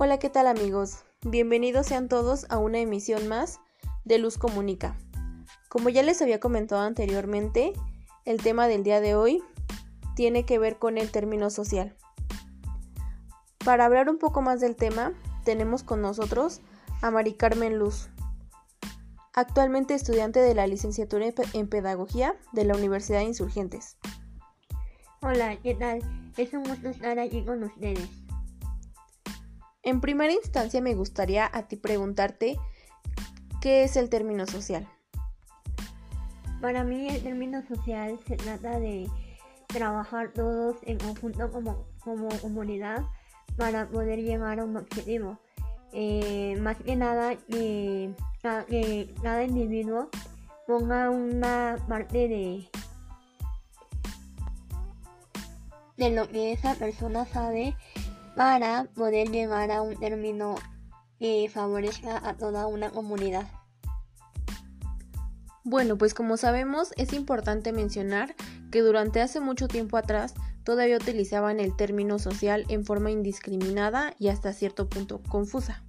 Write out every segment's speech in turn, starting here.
Hola, ¿qué tal amigos? Bienvenidos sean todos a una emisión más de Luz Comunica. Como ya les había comentado anteriormente, el tema del día de hoy tiene que ver con el término social. Para hablar un poco más del tema, tenemos con nosotros a Mari Carmen Luz, actualmente estudiante de la licenciatura en Pedagogía de la Universidad de Insurgentes. Hola, ¿qué tal? Es un gusto estar aquí con ustedes. En primera instancia me gustaría a ti preguntarte qué es el término social. Para mí el término social se trata de trabajar todos en conjunto como, como comunidad para poder llegar a un objetivo. Eh, más que nada que, que cada individuo ponga una parte de, de lo que esa persona sabe para poder llegar a un término que favorezca a toda una comunidad. Bueno, pues como sabemos es importante mencionar que durante hace mucho tiempo atrás todavía utilizaban el término social en forma indiscriminada y hasta cierto punto confusa.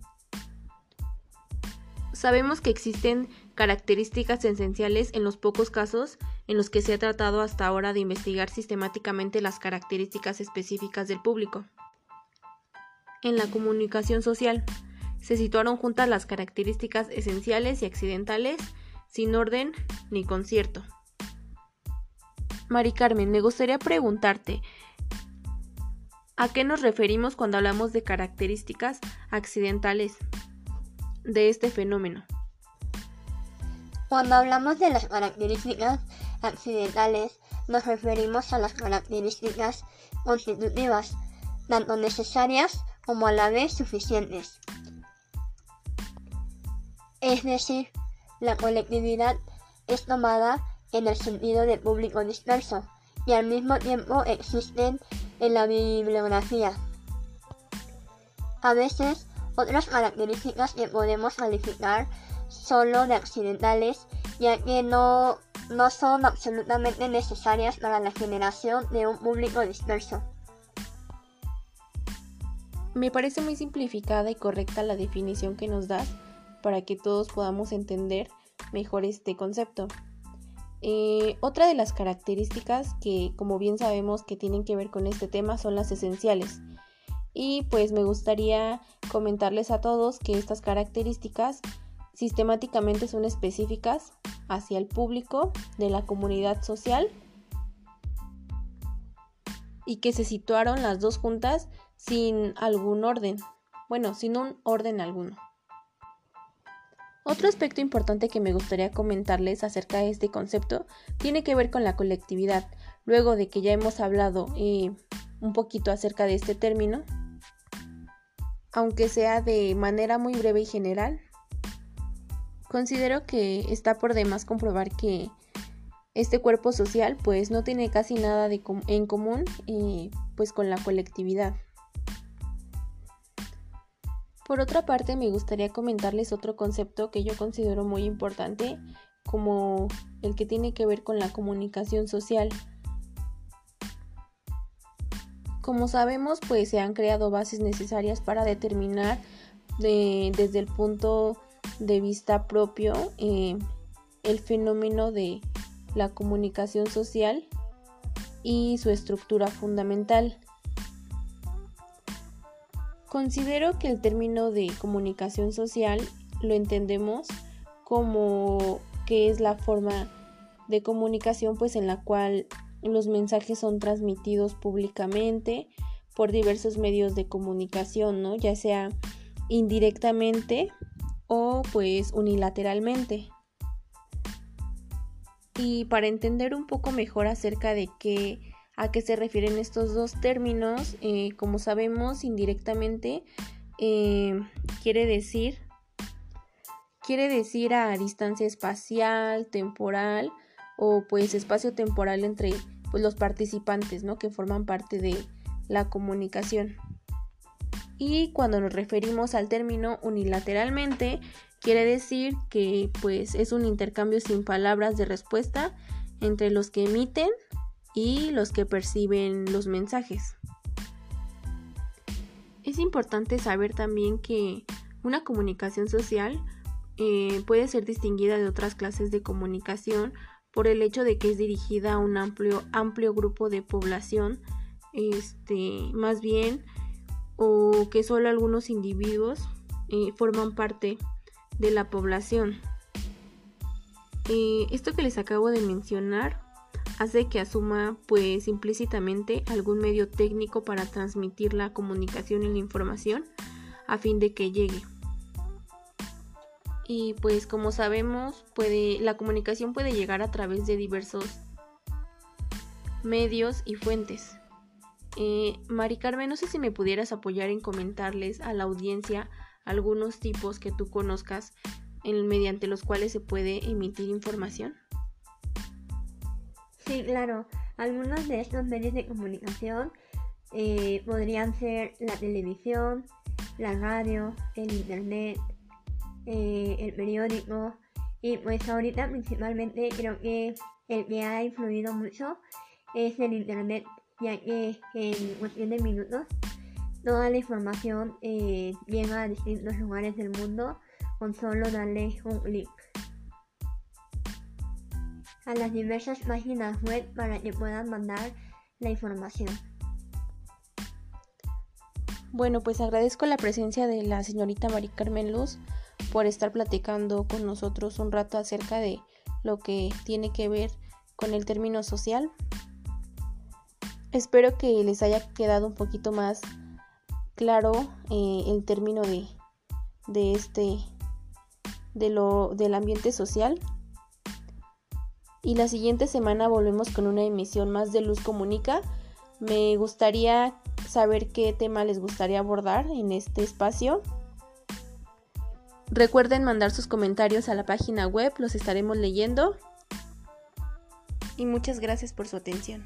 Sabemos que existen características esenciales en los pocos casos en los que se ha tratado hasta ahora de investigar sistemáticamente las características específicas del público. En la comunicación social, se situaron juntas las características esenciales y accidentales, sin orden ni concierto. Mari Carmen, me gustaría preguntarte, ¿a qué nos referimos cuando hablamos de características accidentales de este fenómeno? Cuando hablamos de las características accidentales, nos referimos a las características constitutivas, tanto necesarias como a la vez suficientes. Es decir, la colectividad es tomada en el sentido de público disperso y al mismo tiempo existen en la bibliografía. A veces, otras características que podemos calificar solo de accidentales, ya que no, no son absolutamente necesarias para la generación de un público disperso. Me parece muy simplificada y correcta la definición que nos das para que todos podamos entender mejor este concepto. Eh, otra de las características que, como bien sabemos, que tienen que ver con este tema son las esenciales. Y pues me gustaría comentarles a todos que estas características sistemáticamente son específicas hacia el público de la comunidad social y que se situaron las dos juntas sin algún orden, bueno, sin un orden alguno. Otro aspecto importante que me gustaría comentarles acerca de este concepto tiene que ver con la colectividad. Luego de que ya hemos hablado eh, un poquito acerca de este término, aunque sea de manera muy breve y general, considero que está por demás comprobar que este cuerpo social pues no tiene casi nada en común eh, pues con la colectividad. Por otra parte, me gustaría comentarles otro concepto que yo considero muy importante, como el que tiene que ver con la comunicación social. Como sabemos, pues se han creado bases necesarias para determinar desde el punto de vista propio eh, el fenómeno de la comunicación social y su estructura fundamental. Considero que el término de comunicación social lo entendemos como que es la forma de comunicación pues en la cual los mensajes son transmitidos públicamente por diversos medios de comunicación, ¿no? Ya sea indirectamente o pues unilateralmente. Y para entender un poco mejor acerca de qué a qué se refieren estos dos términos. Eh, como sabemos indirectamente, eh, quiere decir quiere decir a distancia espacial, temporal o pues espacio temporal entre pues, los participantes, ¿no? Que forman parte de la comunicación. Y cuando nos referimos al término unilateralmente, quiere decir que pues es un intercambio sin palabras de respuesta entre los que emiten y los que perciben los mensajes. Es importante saber también que una comunicación social eh, puede ser distinguida de otras clases de comunicación por el hecho de que es dirigida a un amplio, amplio grupo de población, este, más bien, o que solo algunos individuos eh, forman parte de la población. Eh, esto que les acabo de mencionar hace que asuma pues implícitamente algún medio técnico para transmitir la comunicación y la información a fin de que llegue. Y pues como sabemos, puede, la comunicación puede llegar a través de diversos medios y fuentes. Eh, Mari Carmen, no sé si me pudieras apoyar en comentarles a la audiencia algunos tipos que tú conozcas mediante los cuales se puede emitir información. Sí, claro. Algunos de estos medios de comunicación eh, podrían ser la televisión, la radio, el internet, eh, el periódico y pues ahorita principalmente creo que el que ha influido mucho es el internet ya que en cuestión de minutos toda la información eh, llega a distintos lugares del mundo con solo darle un clic a las diversas páginas web para que puedan mandar la información. Bueno, pues agradezco la presencia de la señorita Mari Carmen Luz por estar platicando con nosotros un rato acerca de lo que tiene que ver con el término social. Espero que les haya quedado un poquito más claro eh, el término de, de este de lo del ambiente social y la siguiente semana volvemos con una emisión más de Luz Comunica. Me gustaría saber qué tema les gustaría abordar en este espacio. Recuerden mandar sus comentarios a la página web, los estaremos leyendo. Y muchas gracias por su atención.